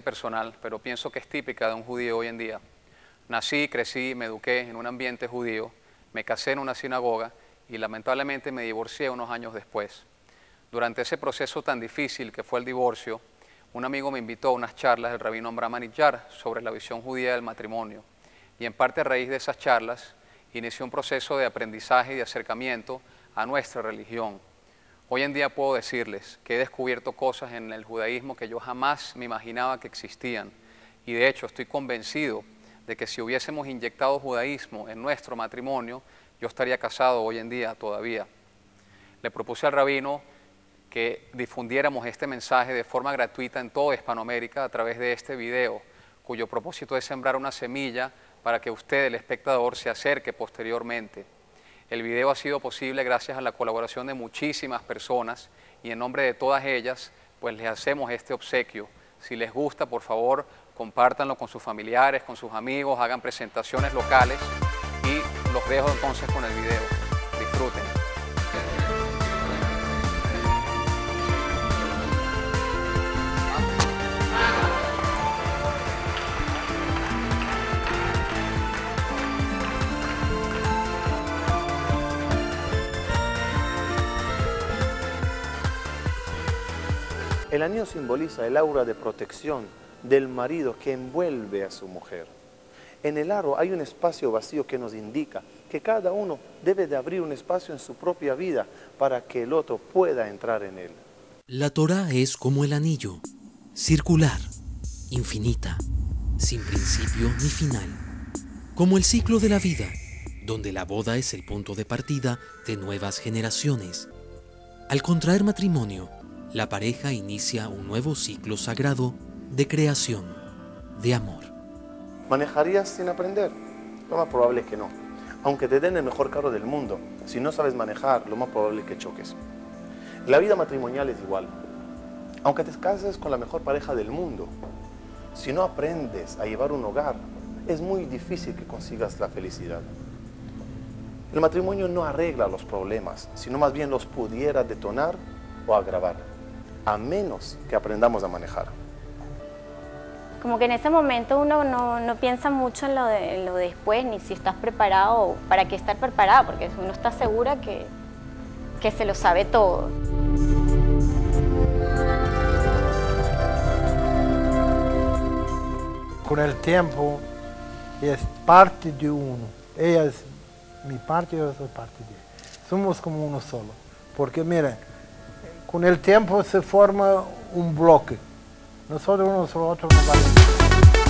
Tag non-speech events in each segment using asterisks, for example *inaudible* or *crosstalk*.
personal, pero pienso que es típica de un judío hoy en día. Nací, crecí, me eduqué en un ambiente judío, me casé en una sinagoga y lamentablemente me divorcié unos años después. Durante ese proceso tan difícil que fue el divorcio, un amigo me invitó a unas charlas del rabino Abraham Anillar sobre la visión judía del matrimonio. Y en parte a raíz de esas charlas, inició un proceso de aprendizaje y de acercamiento a nuestra religión. Hoy en día puedo decirles que he descubierto cosas en el judaísmo que yo jamás me imaginaba que existían. Y de hecho estoy convencido de que si hubiésemos inyectado judaísmo en nuestro matrimonio, yo estaría casado hoy en día todavía. Le propuse al rabino que difundiéramos este mensaje de forma gratuita en toda Hispanoamérica a través de este video, cuyo propósito es sembrar una semilla para que usted, el espectador, se acerque posteriormente. El video ha sido posible gracias a la colaboración de muchísimas personas y en nombre de todas ellas, pues les hacemos este obsequio. Si les gusta, por favor, compártanlo con sus familiares, con sus amigos, hagan presentaciones locales y los dejo entonces con el video. El anillo simboliza el aura de protección del marido que envuelve a su mujer. En el aro hay un espacio vacío que nos indica que cada uno debe de abrir un espacio en su propia vida para que el otro pueda entrar en él. La Torah es como el anillo, circular, infinita, sin principio ni final, como el ciclo de la vida, donde la boda es el punto de partida de nuevas generaciones. Al contraer matrimonio, la pareja inicia un nuevo ciclo sagrado de creación, de amor. ¿Manejarías sin aprender? Lo más probable es que no. Aunque te den el mejor carro del mundo, si no sabes manejar, lo más probable es que choques. La vida matrimonial es igual. Aunque te cases con la mejor pareja del mundo, si no aprendes a llevar un hogar, es muy difícil que consigas la felicidad. El matrimonio no arregla los problemas, sino más bien los pudiera detonar o agravar a menos que aprendamos a manejar. Como que en ese momento uno no, piensa mucho en lo, de, lo después, ni si estás preparado o para qué estar preparado, porque uno está segura que, que se lo sabe todo. Con el tiempo es parte de uno. Ella es mi parte y yo soy parte de ella. Somos como uno solo. Porque miren, con el tiempo se forma un bloque. Nosotros unos otros no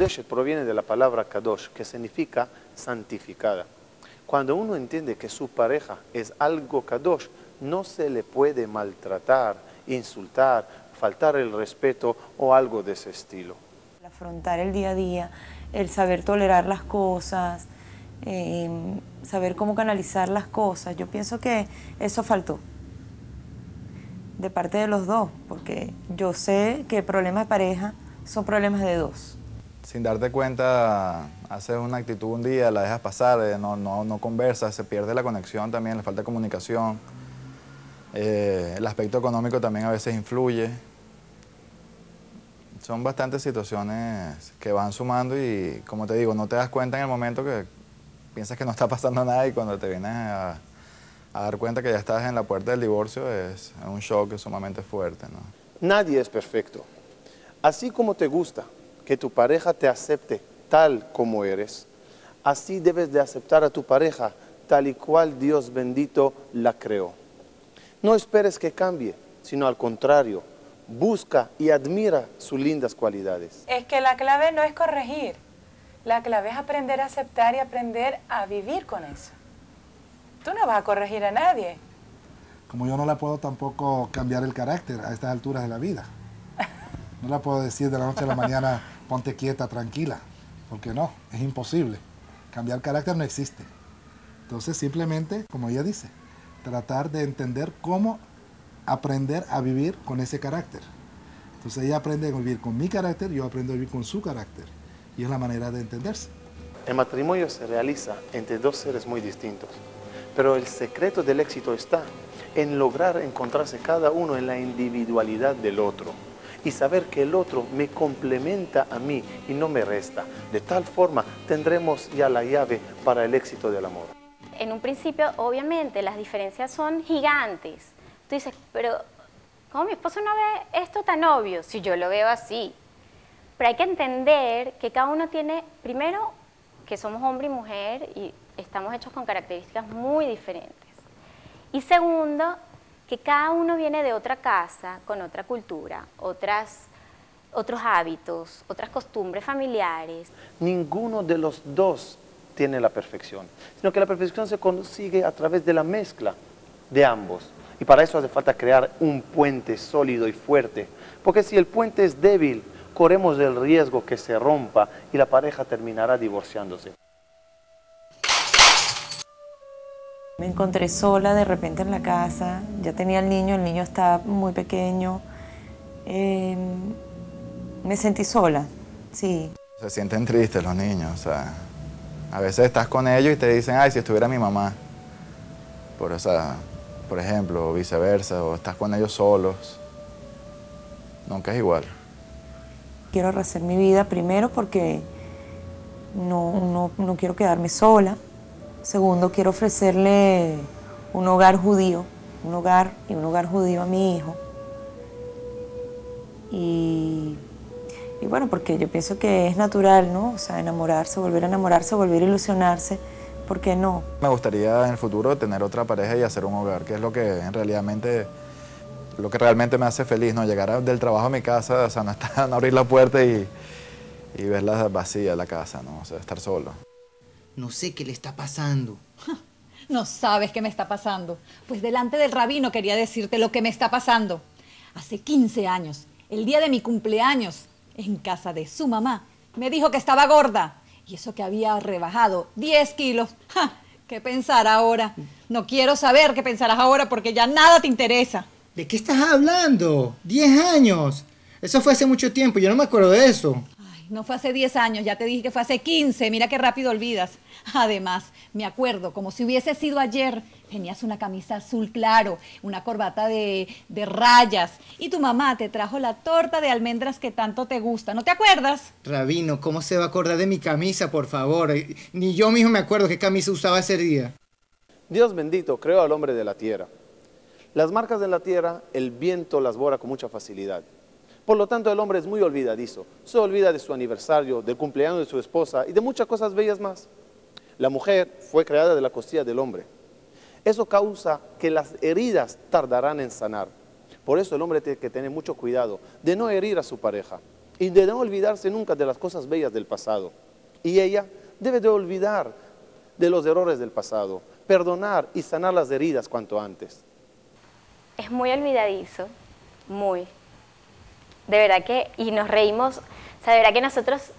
valemos. proviene de la palabra kadosh, que significa santificada. Cuando uno entiende que su pareja es algo kadosh, no se le puede maltratar, insultar, faltar el respeto o algo de ese estilo. Afrontar el día a día, el saber tolerar las cosas, em, saber cómo canalizar las cosas, yo pienso que eso faltó de parte de los dos, porque yo sé que problemas de pareja son problemas de dos sin darte cuenta, haces una actitud un día, la dejas pasar, eh, no, no, no conversas, se pierde la conexión también, le falta comunicación. Eh, el aspecto económico también a veces influye. Son bastantes situaciones que van sumando y, como te digo, no te das cuenta en el momento que piensas que no está pasando nada y cuando te vienes a, dar cuenta que ya estás en la puerta del divorcio es un shock sumamente fuerte. Nadie es perfecto. Así como te gusta, que tu pareja te acepte tal como eres, así debes de aceptar a tu pareja tal y cual Dios bendito la creó. No esperes que cambie, sino al contrario, busca y admira sus lindas cualidades. Es que la clave no es corregir, la clave es aprender a aceptar y aprender a vivir con eso. Tú no vas a corregir a nadie. Como yo no le puedo tampoco cambiar el carácter a estas alturas de la vida. *laughs* No le puedo decir de la noche a la mañana, ponte quieta, tranquila, porque no, es imposible. Cambiar carácter no existe. Entonces simplemente, como ella dice, tratar de entender cómo aprender a vivir con ese carácter. Entonces ella aprende a vivir con mi carácter, yo aprendo a vivir con su carácter. Y es la manera de entenderse. El matrimonio se realiza entre dos seres muy distintos, pero el secreto del éxito está en lograr encontrarse cada uno en la individualidad del otro y saber que el otro me complementa a mí y no me resta. De tal forma tendremos ya la llave para el éxito del amor. En un principio, obviamente, las diferencias son gigantes. Tú dices, pero ¿cómo mi esposo no ve esto tan obvio? Si yo lo veo así. Pero hay que entender que cada uno tiene, primero, que somos hombre y mujer y estamos hechos con características muy diferentes. Y segundo, que cada uno viene de otra casa, con otra cultura, otras, otros hábitos, otras costumbres familiares. Ninguno de los dos tiene la perfección, sino que la perfección se consigue a través de la mezcla de ambos. Y para eso hace falta crear un puente sólido y fuerte, porque si el puente es débil, corremos el riesgo que se rompa y la pareja terminará divorciándose. Me encontré sola de repente en la casa, ya tenía el niño, el niño estaba muy pequeño. Em, me sentí sola, sí. Se sienten tristes los niños, o sea, a veces estás con ellos y te dicen, ay, si estuviera mi mamá. Por, o sea, por ejemplo, o viceversa, o estás con ellos solos. Nunca es igual. Quiero rehacer mi vida primero porque no, no, no quiero quedarme sola. Segundo, quiero ofrecerle un hogar judío, un hogar y un hogar judío a mi hijo. Y, bueno, porque yo pienso que es natural, ¿no? O sea, enamorarse, volver a enamorarse, volver a ilusionarse, ¿por qué no? Me gustaría en el futuro tener otra pareja y hacer un hogar, que es lo que en realidad lo que realmente me hace feliz, ¿no? Llegar del trabajo a mi casa, o sea, no, estar, *laughs* no abrir la puerta y, y verla vacía la casa, ¿no? O sea, estar solo. No sé qué le está pasando. *laughs* No sabes qué me está pasando. Pues delante del rabino quería decirte lo que me está pasando. Hace 15 años, el día de mi cumpleaños, en casa de su mamá, me dijo que estaba gorda. Y eso que había rebajado 10 kilos. *laughs* ¿Qué pensar ahora? No quiero saber qué pensarás ahora porque ya nada te interesa. ¿De qué estás hablando? 10 años. Eso fue hace mucho tiempo, yo no me acuerdo de eso. No fue hace 10 años, ya te dije que fue hace 15, mira qué rápido olvidas. Además, me acuerdo, como si hubiese sido ayer, tenías una camisa azul claro, una corbata de, de, rayas, y tu mamá te trajo la torta de almendras que tanto te gusta, ¿no te acuerdas? Rabino, ¿cómo se va a acordar de mi camisa, por favor? Ni yo mismo me acuerdo qué camisa usaba ese día. Dios bendito creó al hombre de la tierra. Las marcas de la tierra, el viento las borra con mucha facilidad. Por lo tanto, el hombre es muy olvidadizo. Se olvida de su aniversario, del cumpleaños de su esposa y de muchas cosas bellas más. La mujer fue creada de la costilla del hombre. Eso causa que las heridas tardarán en sanar. Por eso el hombre tiene que tener mucho cuidado de no herir a su pareja y de no olvidarse nunca de las cosas bellas del pasado. Y ella debe de olvidar de los errores del pasado, perdonar y sanar las heridas cuanto antes. Es muy olvidadizo, muy de verdad que, y nos reímos, o sea, de verdad que nosotros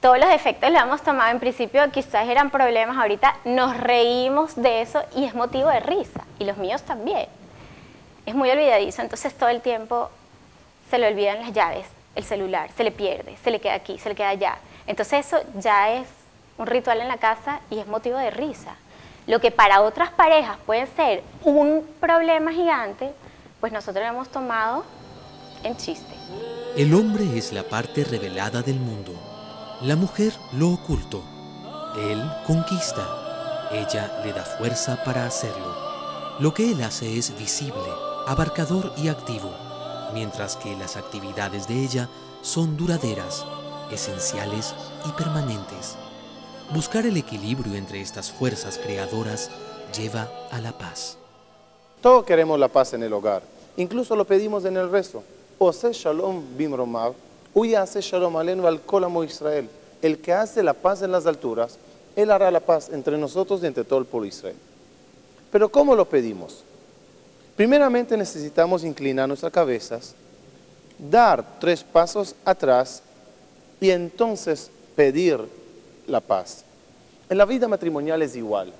todos los efectos los hemos tomado en principio, quizás eran problemas, ahorita nos reímos de eso y es motivo de risa, y los míos también. Es muy olvidadizo, entonces todo el tiempo se le olvidan las llaves, el celular, se le pierde, se le queda aquí, se le queda allá. Entonces eso ya es un ritual en la casa y es motivo de risa. Lo que para otras parejas puede ser un problema gigante, pues nosotros lo hemos tomado en chiste. El hombre es la parte revelada del mundo, la mujer lo oculto. Él conquista, ella le da fuerza para hacerlo. Lo que él hace es visible, abarcador y activo, mientras que las actividades de ella son duraderas, esenciales y permanentes. Buscar el equilibrio entre estas fuerzas creadoras lleva a la paz. Todos queremos la paz en el hogar, incluso lo pedimos en el resto. Ose Shalom Bimromav, hace Shalom Alenu al Kolamo Israel. El que hace la paz en las alturas, él hará la paz entre nosotros y entre todo el pueblo Israel. Pero ¿cómo lo pedimos? Primeramente necesitamos inclinar nuestras cabezas, dar tres pasos atrás y entonces pedir la paz. En la vida matrimonial es igual.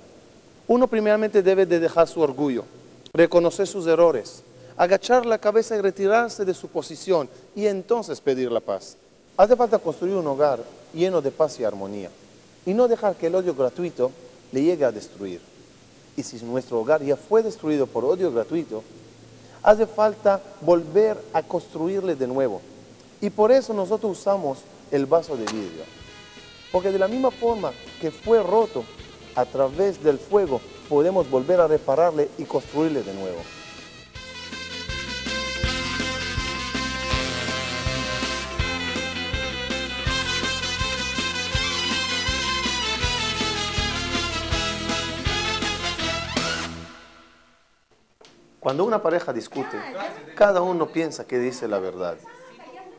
Uno primeramente debe de dejar su orgullo, reconocer sus errores, agachar la cabeza y retirarse de su posición y entonces pedir la paz. Hace falta construir un hogar lleno de paz y armonía y no dejar que el odio gratuito le llegue a destruir. Y si nuestro hogar ya fue destruido por odio gratuito, hace falta volver a construirle de nuevo. Y por eso nosotros usamos el vaso de vidrio. Porque de la misma forma que fue roto a través del fuego, podemos volver a repararle y construirle de nuevo. Cuando una pareja discute, cada uno piensa que dice la verdad.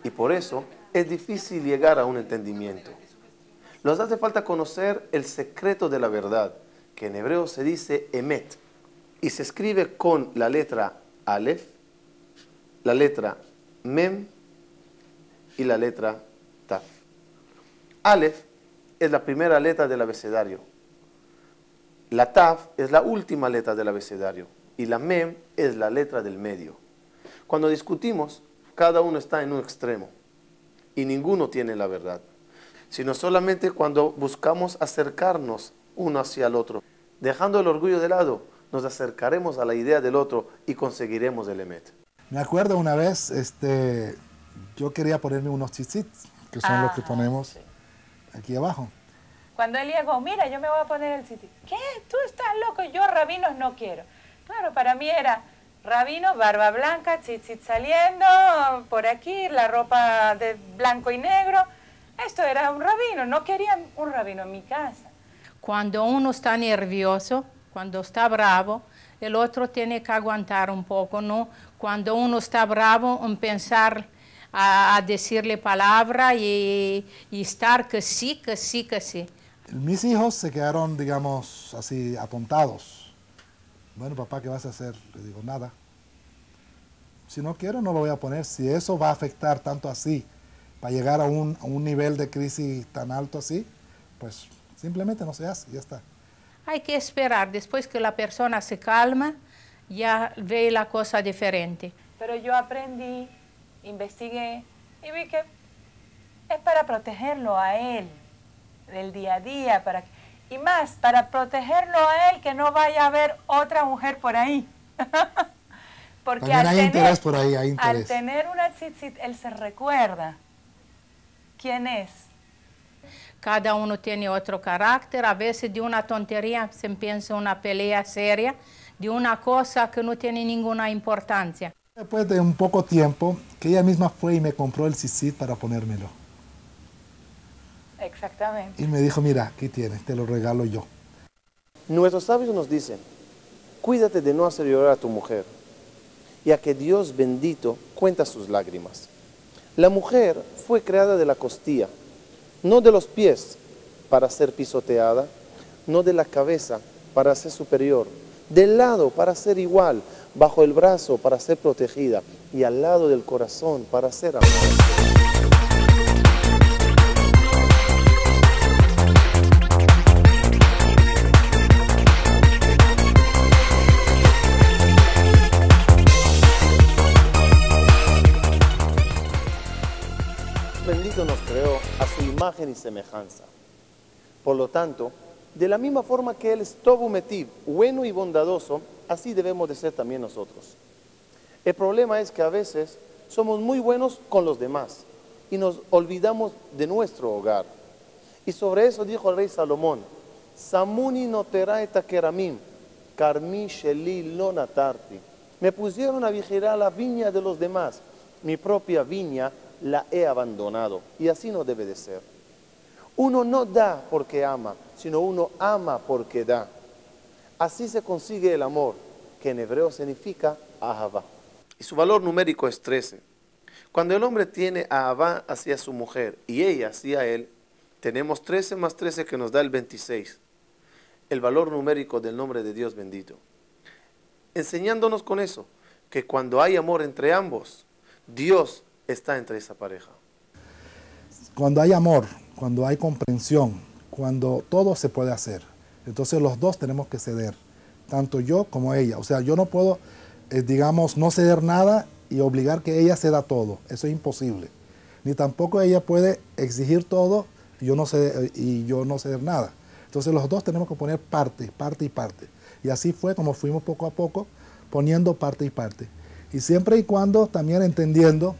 Y por eso es difícil llegar a un entendimiento. Nos hace falta conocer el secreto de la verdad, que en hebreo se dice emet, y se escribe con la letra alef, la letra mem y la letra taf. Alef es la primera letra del abecedario. La taf es la última letra del abecedario y la mem es la letra del medio. Cuando discutimos, cada uno está en un extremo y ninguno tiene la verdad, sino solamente cuando buscamos acercarnos uno hacia el otro. Dejando el orgullo de lado, nos acercaremos a la idea del otro y conseguiremos el emet. Me acuerdo una vez, este, yo quería ponerme unos tzitzits, que son los que ponemos aquí abajo. Cuando él llegó, mira, yo me voy a poner el tzitzit. ¿Qué? Tú estás loco, yo rabinos no quiero. Claro, para mí era rabino, barba blanca, tzitzit saliendo, por aquí, la ropa de blanco y negro. Esto era un rabino, no quería un rabino en mi casa. Cuando uno está nervioso, cuando está bravo, el otro tiene que aguantar un poco, ¿no? Cuando uno está bravo, en pensar a, a decirle palabra y, y estar que sí, que sí, que sí. Mis hijos se quedaron, digamos, así apuntados bueno, papá, ¿qué vas a hacer? Le digo, nada. Si no quiero, no lo voy a poner. Si eso va a afectar tanto así, para llegar a un, a un nivel de crisis tan alto así, pues simplemente no se hace, ya está. Hay que esperar, después que la persona se calma, ya ve la cosa diferente. Pero yo aprendí, investigué y vi que es para protegerlo a él del día a día, para que y más, para protegerlo a él, que no vaya a haber otra mujer por ahí. *laughs* Porque al hay tener, interés por ahí, hay al interés. tener una tzitzit, él se recuerda quién es. Cada uno tiene otro carácter, a veces de una tontería se piensa una pelea seria, de una cosa que no tiene ninguna importancia. Después de un poco tiempo, que ella misma fue y me compró el CICID para ponérmelo. Exactamente. Y me dijo, mira, aquí tienes, te lo regalo yo. Nuestros sabios nos dicen, cuídate de no hacer llorar a tu mujer, ya que Dios bendito cuenta sus lágrimas. La mujer fue creada de la costilla, no de los pies para ser pisoteada, no de la cabeza para ser superior, del lado para ser igual, bajo el brazo para ser protegida y al lado del corazón para ser amada. Imagen y semejanza. Por lo tanto, de la misma forma que Él es todo metiv, bueno y bondadoso, así debemos de ser también nosotros. El problema es que a veces somos muy buenos con los demás y nos olvidamos de nuestro hogar. Y sobre eso dijo el rey Salomón, Samuni no teraeta keramim, karmi sheli lo natarti. Me pusieron a vigilar la viña de los demás, mi propia viña la he abandonado. Y así no debe de ser. Uno no da porque ama, sino uno ama porque da. Así se consigue el amor, que en hebreo significa ahava. Y su valor numérico es 13. Cuando el hombre tiene ahava hacia su mujer y ella hacia él, tenemos 13 más 13 que nos da el 26. El valor numérico del nombre de Dios bendito. Enseñándonos con eso, que cuando hay amor entre ambos, Dios está entre esa pareja. Cuando hay amor, cuando hay comprensión, cuando todo se puede hacer, entonces los dos tenemos que ceder, tanto yo como ella. O sea, yo no puedo, eh, digamos, no ceder nada y obligar que ella ceda todo. Eso es imposible. Ni tampoco ella puede exigir todo y yo no ceder, y yo no ceder nada. Entonces los dos tenemos que poner parte, parte y parte. Y así fue como fuimos poco a poco poniendo parte y parte. Y siempre y cuando también entendiendo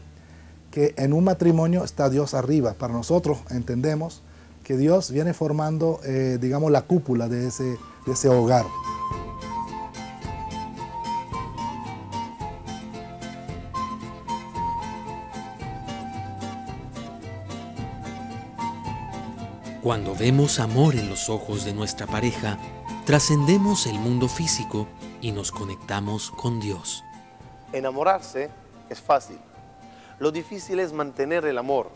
que en un matrimonio está Dios arriba. Para nosotros entendemos que Dios viene formando, eh, digamos, la cúpula de ese, de ese hogar. Cuando vemos amor en los ojos de nuestra pareja, trascendemos el mundo físico y nos conectamos con Dios. Enamorarse es fácil. Lo difícil es mantener el amor,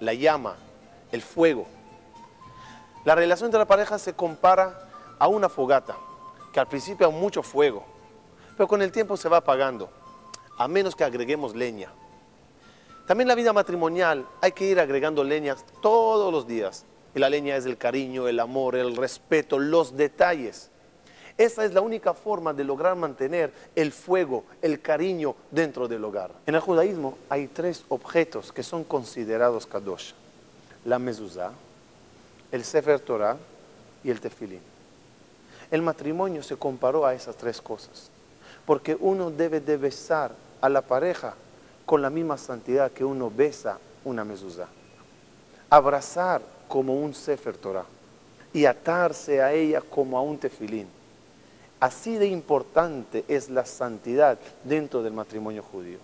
la llama, el fuego. La relación entre la pareja se compara a una fogata, que al principio hay mucho fuego, pero con el tiempo se va apagando, a menos que agreguemos leña. También la vida matrimonial hay que ir agregando leñas todos los días. Y la leña es el cariño, el amor, el respeto, los detalles. Esa es la única forma de lograr mantener el fuego, el cariño dentro del hogar. En el judaísmo hay tres objetos que son considerados kadosh. La mezuzá, el sefer Torah y el tefilín. El matrimonio se comparó a esas tres cosas. Porque uno debe de besar a la pareja con la misma santidad que uno besa una mezuzá. Abrazar como un Sefer Torah y atarse a ella como a un tefilín. Así de importante es la santidad dentro del matrimonio judío.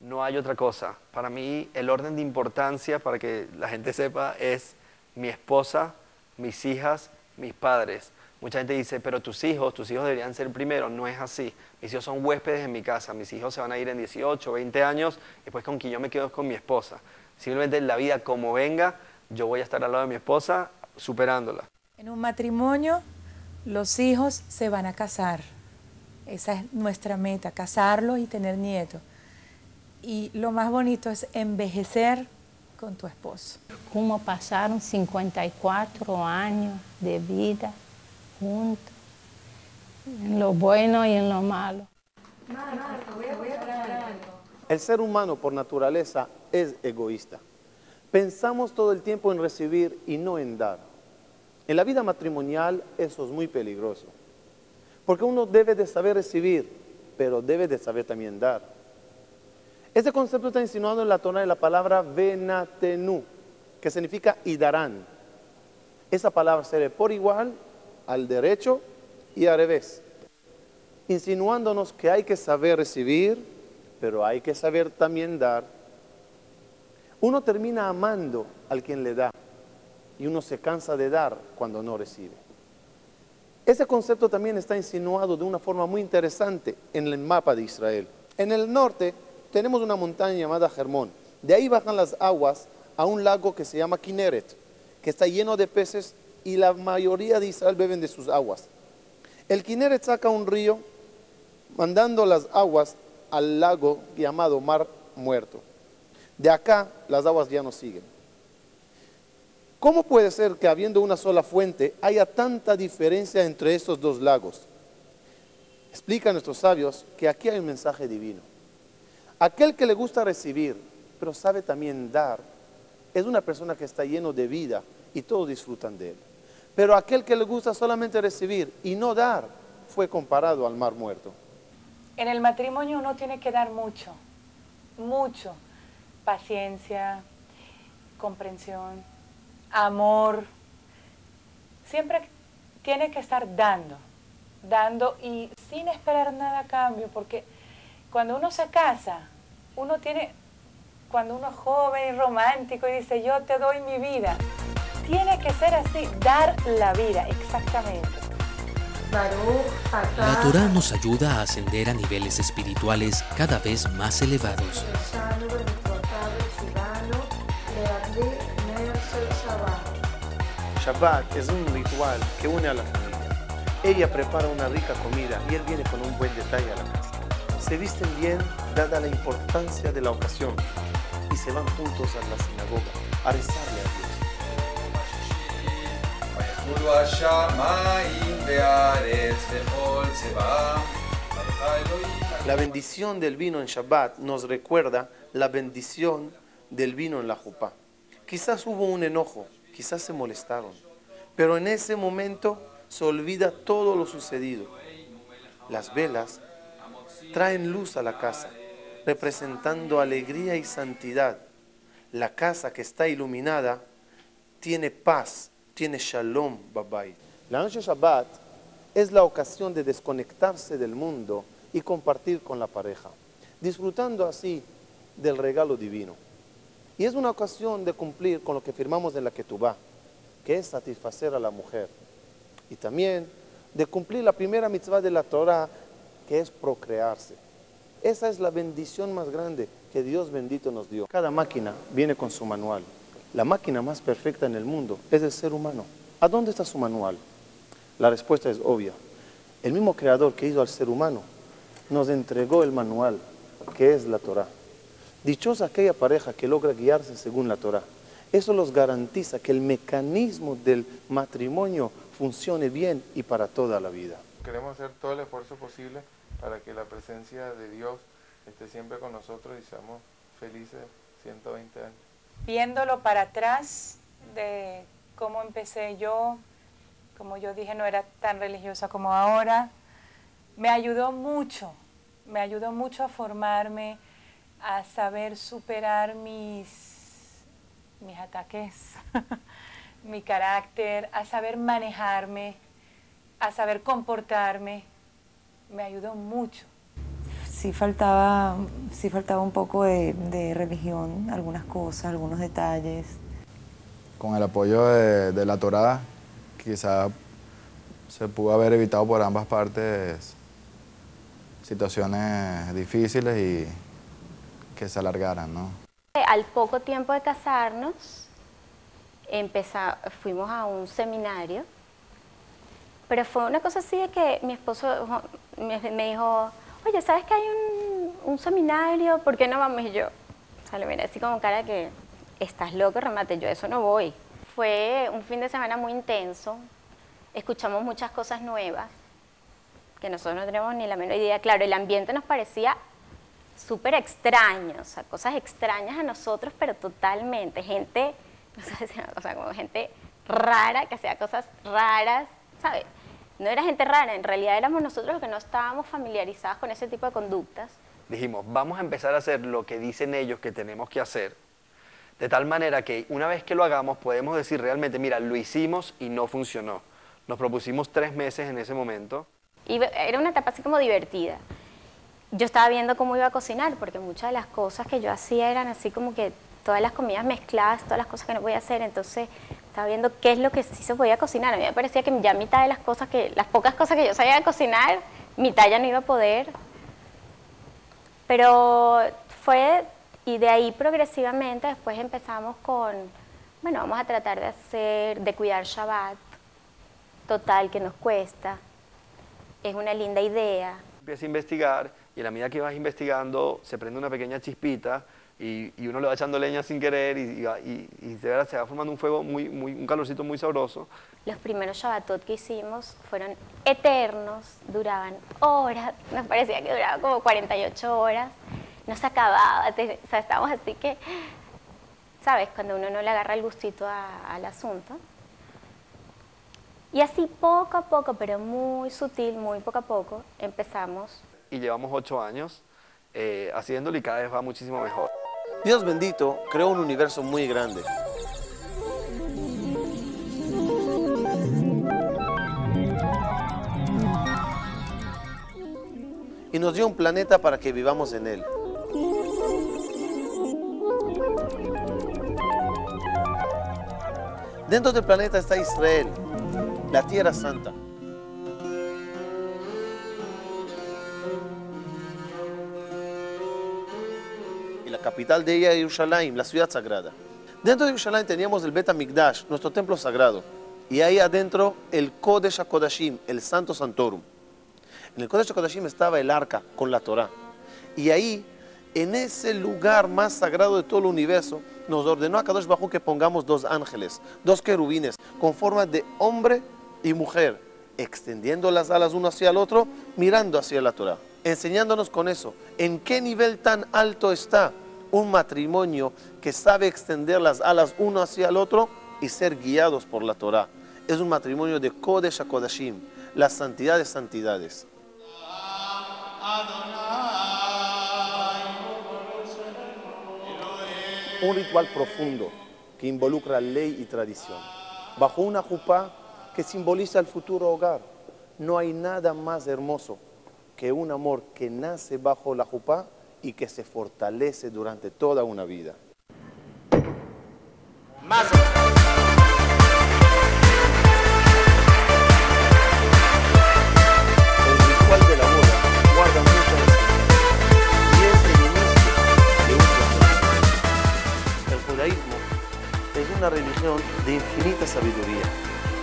No hay otra cosa. Para mí el orden de importancia, para que la gente sepa, es mi esposa, mis hijas, mis padres. Mucha gente dice, pero tus hijos, tus hijos deberían ser primero. No es así. Mis hijos son huéspedes en mi casa. Mis hijos se van a ir en 18, 20 años. Después con quien yo me quedo con mi esposa. Simplemente la vida como venga, yo voy a estar al lado de mi esposa superándola. En un matrimonio, los hijos se van a casar. Esa es nuestra meta, casarlos y tener nietos. Y lo más bonito es envejecer con tu esposo. Como pasaron 54 años de vida juntos, en lo bueno y en lo malo. El ser humano por naturaleza es egoísta. Pensamos todo el tiempo en recibir y no en dar. En la vida matrimonial eso es muy peligroso, porque uno debe de saber recibir, pero debe de saber también dar. Este concepto está insinuado en la tona de la palabra venatenu, que significa y darán. Esa palabra se por igual al derecho y al revés, insinuándonos que hay que saber recibir, pero hay que saber también dar uno termina amando al quien le da y uno se cansa de dar cuando no recibe. Ese concepto también está insinuado de una forma muy interesante en el mapa de Israel. En el norte tenemos una montaña llamada Germón. De ahí bajan las aguas a un lago que se llama Kineret, que está lleno de peces y la mayoría de Israel beben de sus aguas. El Kineret saca un río mandando las aguas al lago llamado Mar Muerto. De acá las aguas ya no siguen. ¿Cómo puede ser que habiendo una sola fuente haya tanta diferencia entre estos dos lagos? Explican nuestros sabios que aquí hay un mensaje divino. Aquel que le gusta recibir, pero sabe también dar, es una persona que está lleno de vida y todos disfrutan de él. Pero aquel que le gusta solamente recibir y no dar, fue comparado al mar muerto. En el matrimonio uno tiene que dar mucho, mucho paciencia, comprensión, amor. Siempre tiene que estar dando, dando y sin esperar nada a cambio, porque cuando uno se casa, uno tiene, cuando uno es joven y romántico y dice, yo te doy mi vida, tiene que ser así, dar la vida, exactamente. La Torah nos ayuda a ascender a niveles espirituales cada vez más elevados. Shabbat es un ritual que une a la familia. Ella prepara una rica comida y él viene con un buen detalle a la casa. Se visten bien dada la importancia de la ocasión y se van juntos a la sinagoga a rezarle a Dios. ויחולו השמיים והארץ וכל צבאם. ויחל אלוהים La bendición del vino en Shabbat nos recuerda la bendición del vino en la Jupá. Quizás hubo un enojo, quizás se molestaron, pero en ese momento se olvida todo lo sucedido. Las velas traen luz a la casa, representando alegría y santidad. La casa que está iluminada tiene paz, tiene shalom, babay. La noche Shabbat es la ocasión de desconectarse del mundo y compartir con la pareja, disfrutando así del regalo divino. Y es una ocasión de cumplir con lo que firmamos en la Ketubá, que es satisfacer a la mujer. Y también de cumplir la primera mitzvah de la Torah, que es procrearse. Esa es la bendición más grande que Dios bendito nos dio. Cada máquina viene con su manual. La máquina más perfecta en el mundo es el ser humano. ¿A dónde está su manual? La respuesta es obvia. El mismo creador que hizo al ser humano nos entregó el manual, que es la Torah. Dichosa aquella pareja que logra guiarse según la Torah. Eso los garantiza que el mecanismo del matrimonio funcione bien y para toda la vida. Queremos hacer todo el esfuerzo posible para que la presencia de Dios esté siempre con nosotros y seamos felices 120 años. Viéndolo para atrás de cómo empecé yo, como yo dije, no era tan religiosa como ahora, me ayudó mucho, me ayudó mucho a formarme, a saber superar mis, mis ataques, *laughs* mi carácter, a saber manejarme, a saber comportarme. Me ayudó mucho. Sí faltaba, sí faltaba un poco de, de religión, algunas cosas, algunos detalles. Con el apoyo de, de la Torá, quizá se pudo haber evitado por ambas partes situaciones difíciles y que se alargaran, ¿no? Al poco tiempo de casarnos, empeza- fuimos a un seminario, pero fue una cosa así de que mi esposo me, dijo, oye, ¿sabes que hay un, un seminario? ¿Por qué no vamos? Y yo, o sea, le miré así como cara que, estás loco, remate, yo eso no voy. Fue un fin de semana muy intenso, escuchamos muchas cosas nuevas, que nosotros no tenemos ni la menor idea. Claro, el ambiente nos parecía súper extraño, o sea, cosas extrañas a nosotros, pero totalmente, gente, *laughs* o sea, como gente rara, que hacía cosas raras, ¿sabes? No era gente rara, en realidad éramos nosotros los que no estábamos familiarizados con ese tipo de conductas. Dijimos, vamos a empezar a hacer lo que dicen ellos que tenemos que hacer, de tal manera que una vez que lo hagamos podemos decir realmente, mira, lo hicimos y no funcionó. Nos propusimos tres meses en ese momento. Y era una etapa así como divertida. Yo estaba viendo cómo iba a cocinar, porque muchas de las cosas que yo hacía eran así como que todas las comidas mezcladas, todas las cosas que no podía hacer, entonces estaba viendo qué es lo que sí se podía cocinar. A mí me parecía que ya mitad de las cosas que, las pocas cosas que yo sabía cocinar, mitad ya no iba a poder. Pero fue, y de ahí progresivamente después empezamos con, bueno, vamos a tratar de hacer, de cuidar Shabbat, total que nos cuesta, es una linda idea. Empieza a investigar y a la medida que vas investigando se prende una pequeña chispita y, uno le va echando leña sin querer y, se va formando un fuego, muy, un calorcito muy sabroso. Los primeros Shabbatot que hicimos fueron eternos, duraban horas, *laughs* nos parecía que duraba como 48 horas, no se acababa, te- o sea, estábamos así que, ¿sabes? Cuando uno no le agarra el gustito al asunto. Y así poco a poco, pero muy sutil, muy poco a poco, empezamos. Y llevamos ocho años eh, haciéndolo y cada vez va muchísimo mejor. Dios bendito creó un universo muy grande. Y nos dio un planeta para que vivamos en él. Dentro del planeta está Israel, la tierra santa. Y la capital de ella es Jerusalén, la ciudad sagrada. Dentro de Jerusalén teníamos el Bet HaMikdash, nuestro templo sagrado, y ahí adentro el Kodesh HaKodashim, el Santo Santorum. En el Kodesh HaKodashim estaba el arca con la Torah, y ahí En ese lugar más sagrado de todo el universo, nos ordenó a Kadosh Bajú que pongamos dos ángeles, dos querubines, con forma de hombre y mujer, extendiendo las alas uno hacia el otro, mirando hacia la Torah, enseñándonos con eso en qué nivel tan alto está un matrimonio que sabe extender las alas uno hacia el otro y ser guiados por la Torah. Es un matrimonio de Kodesh a Kodashim, la santidad de santidades. Un ritual profundo que involucra ley y tradición. Bajo una jupá que simboliza el futuro hogar. No hay nada más hermoso que un amor que nace bajo la jupá y que se fortalece durante toda una vida. El ritual de la boda guarda mucha enseñanza y es el inicio de un proceso. El judaísmo es una religión de infinita sabiduría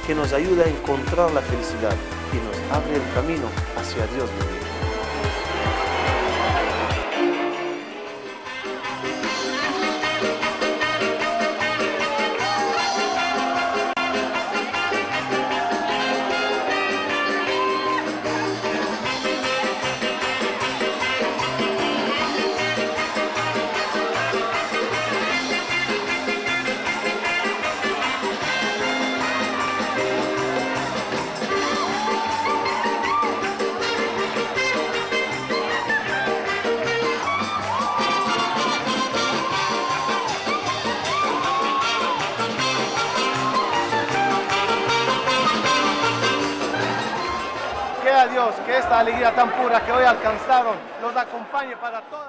que nos ayuda a encontrar la felicidad y nos abre el camino hacia Dios mismo. Tan pura que hoy alcanzaron los acompañe para vida.